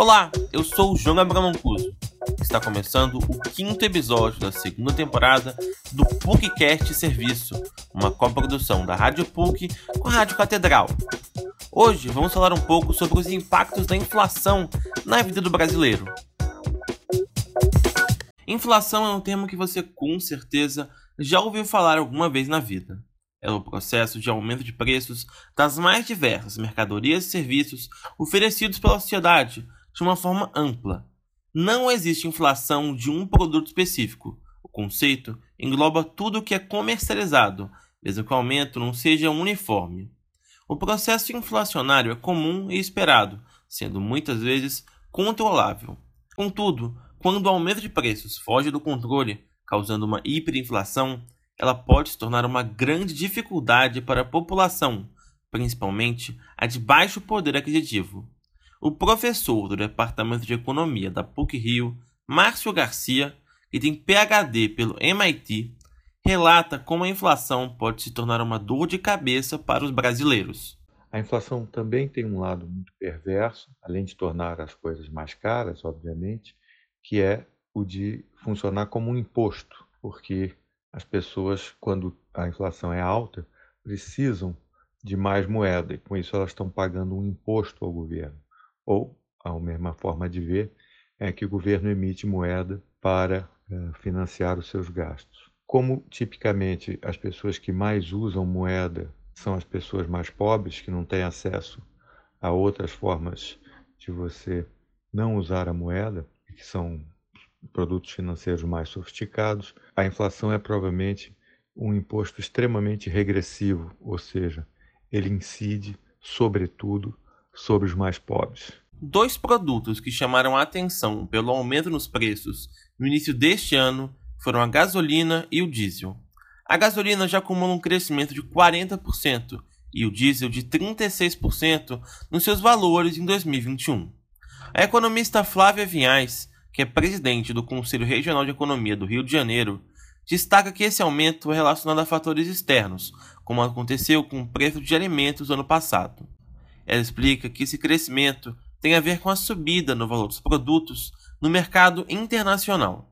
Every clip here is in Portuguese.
Olá, eu sou o João Gabriel Mancuso. Está começando o quinto episódio da segunda temporada do PUCcast Serviço, uma coprodução da Rádio PUC com a Rádio Catedral. Hoje vamos falar um pouco sobre os impactos da inflação na vida do brasileiro. Inflação é um termo que você com certeza já ouviu falar alguma vez na vida é o processo de aumento de preços das mais diversas mercadorias e serviços oferecidos pela sociedade de uma forma ampla. Não existe inflação de um produto específico. O conceito engloba tudo o que é comercializado, mesmo que o aumento não seja uniforme. O processo inflacionário é comum e esperado, sendo muitas vezes controlável. Contudo, quando o aumento de preços foge do controle, causando uma hiperinflação, ela pode se tornar uma grande dificuldade para a população, principalmente a de baixo poder aquisitivo. O professor do Departamento de Economia da PUC-Rio, Márcio Garcia, que tem PhD pelo MIT, relata como a inflação pode se tornar uma dor de cabeça para os brasileiros. A inflação também tem um lado muito perverso, além de tornar as coisas mais caras, obviamente, que é o de funcionar como um imposto, porque as pessoas, quando a inflação é alta, precisam de mais moeda e com isso elas estão pagando um imposto ao governo. Ou, a mesma forma de ver, é que o governo emite moeda para uh, financiar os seus gastos. Como tipicamente as pessoas que mais usam moeda são as pessoas mais pobres, que não têm acesso a outras formas de você não usar a moeda, que são produtos financeiros mais sofisticados, a inflação é provavelmente um imposto extremamente regressivo, ou seja, ele incide, sobretudo, sobre os mais pobres. Dois produtos que chamaram a atenção pelo aumento nos preços no início deste ano foram a gasolina e o diesel. A gasolina já acumula um crescimento de 40% e o diesel de 36% nos seus valores em 2021. A economista Flávia Vinhais que é presidente do Conselho Regional de Economia do Rio de Janeiro, destaca que esse aumento é relacionado a fatores externos, como aconteceu com o preço de alimentos no ano passado. Ela explica que esse crescimento tem a ver com a subida no valor dos produtos no mercado internacional.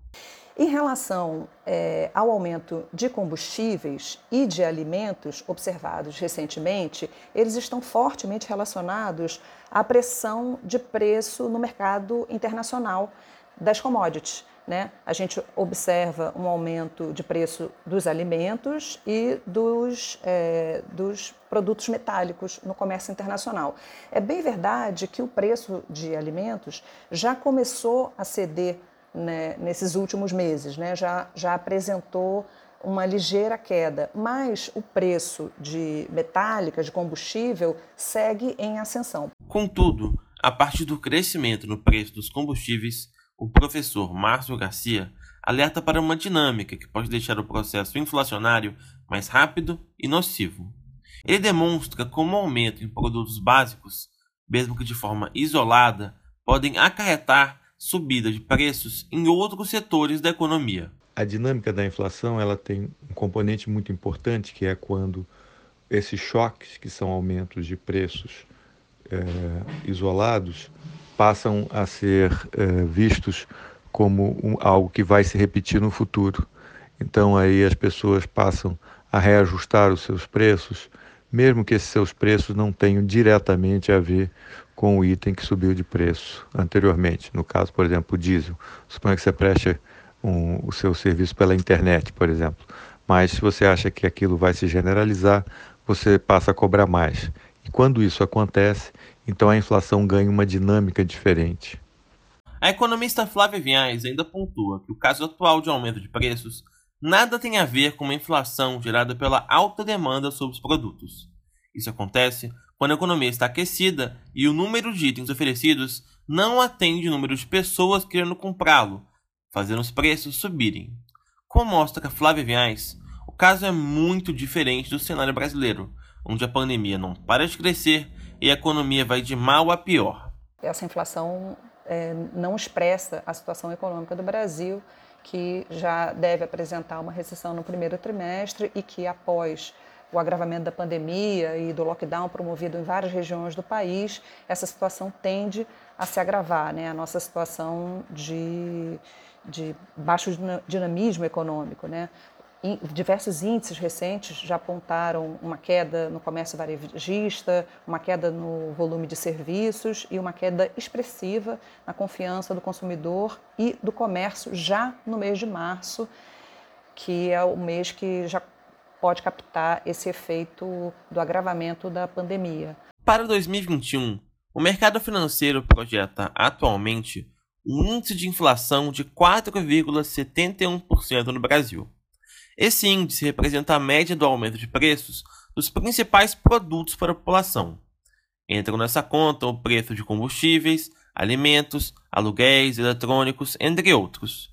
Em relação é, ao aumento de combustíveis e de alimentos observados recentemente, eles estão fortemente relacionados à pressão de preço no mercado internacional das commodities. Né? A gente observa um aumento de preço dos alimentos e dos, é, dos produtos metálicos no comércio internacional. É bem verdade que o preço de alimentos já começou a ceder né, nesses últimos meses, né? já, já apresentou uma ligeira queda, mas o preço de metálicas, de combustível, segue em ascensão. Contudo, a partir do crescimento no preço dos combustíveis, o professor Márcio Garcia alerta para uma dinâmica que pode deixar o processo inflacionário mais rápido e nocivo. Ele demonstra como o aumento em produtos básicos, mesmo que de forma isolada, podem acarretar subida de preços em outros setores da economia. A dinâmica da inflação ela tem um componente muito importante que é quando esses choques, que são aumentos de preços é, isolados, passam a ser é, vistos como um, algo que vai se repetir no futuro. Então aí as pessoas passam a reajustar os seus preços, mesmo que esses seus preços não tenham diretamente a ver com o item que subiu de preço anteriormente. No caso, por exemplo, o diesel. Suponha que você preste um, o seu serviço pela internet, por exemplo. Mas se você acha que aquilo vai se generalizar, você passa a cobrar mais. E quando isso acontece, então a inflação ganha uma dinâmica diferente. A economista Flávia Vinhais ainda pontua que o caso atual de aumento de preços nada tem a ver com uma inflação gerada pela alta demanda sobre os produtos. Isso acontece quando a economia está aquecida e o número de itens oferecidos não atende o número de pessoas querendo comprá-lo, fazendo os preços subirem. Como mostra Flávia Vinhais, o caso é muito diferente do cenário brasileiro, onde a pandemia não para de crescer e a economia vai de mal a pior. Essa inflação é, não expressa a situação econômica do Brasil, que já deve apresentar uma recessão no primeiro trimestre e que após o agravamento da pandemia e do lockdown promovido em várias regiões do país, essa situação tende a se agravar, né? a nossa situação de, de baixo dinamismo econômico. Né? Diversos índices recentes já apontaram uma queda no comércio varejista, uma queda no volume de serviços e uma queda expressiva na confiança do consumidor e do comércio já no mês de março, que é o mês que já pode captar esse efeito do agravamento da pandemia. Para 2021, o mercado financeiro projeta atualmente um índice de inflação de 4,71% no Brasil. Esse índice representa a média do aumento de preços dos principais produtos para a população. Entram nessa conta o preço de combustíveis, alimentos, aluguéis, eletrônicos, entre outros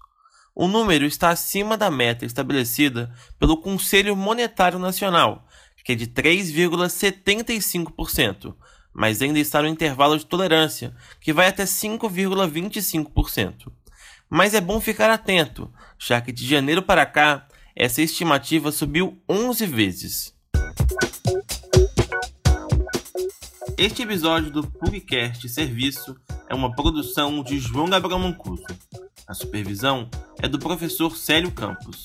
o número está acima da meta estabelecida pelo Conselho Monetário Nacional, que é de 3,75%, mas ainda está no intervalo de tolerância, que vai até 5,25%. Mas é bom ficar atento, já que de janeiro para cá, essa estimativa subiu 11 vezes. Este episódio do PUGcast Serviço é uma produção de João Gabriel Mancuso. A supervisão é do professor Célio Campos.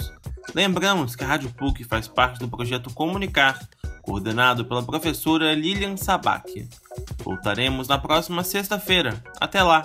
Lembramos que a Rádio PUC faz parte do projeto Comunicar, coordenado pela professora Lilian Sabac. Voltaremos na próxima sexta-feira. Até lá!